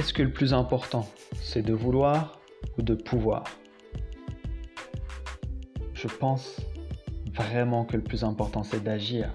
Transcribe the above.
Est-ce que le plus important, c'est de vouloir ou de pouvoir? Je pense vraiment que le plus important, c'est d'agir.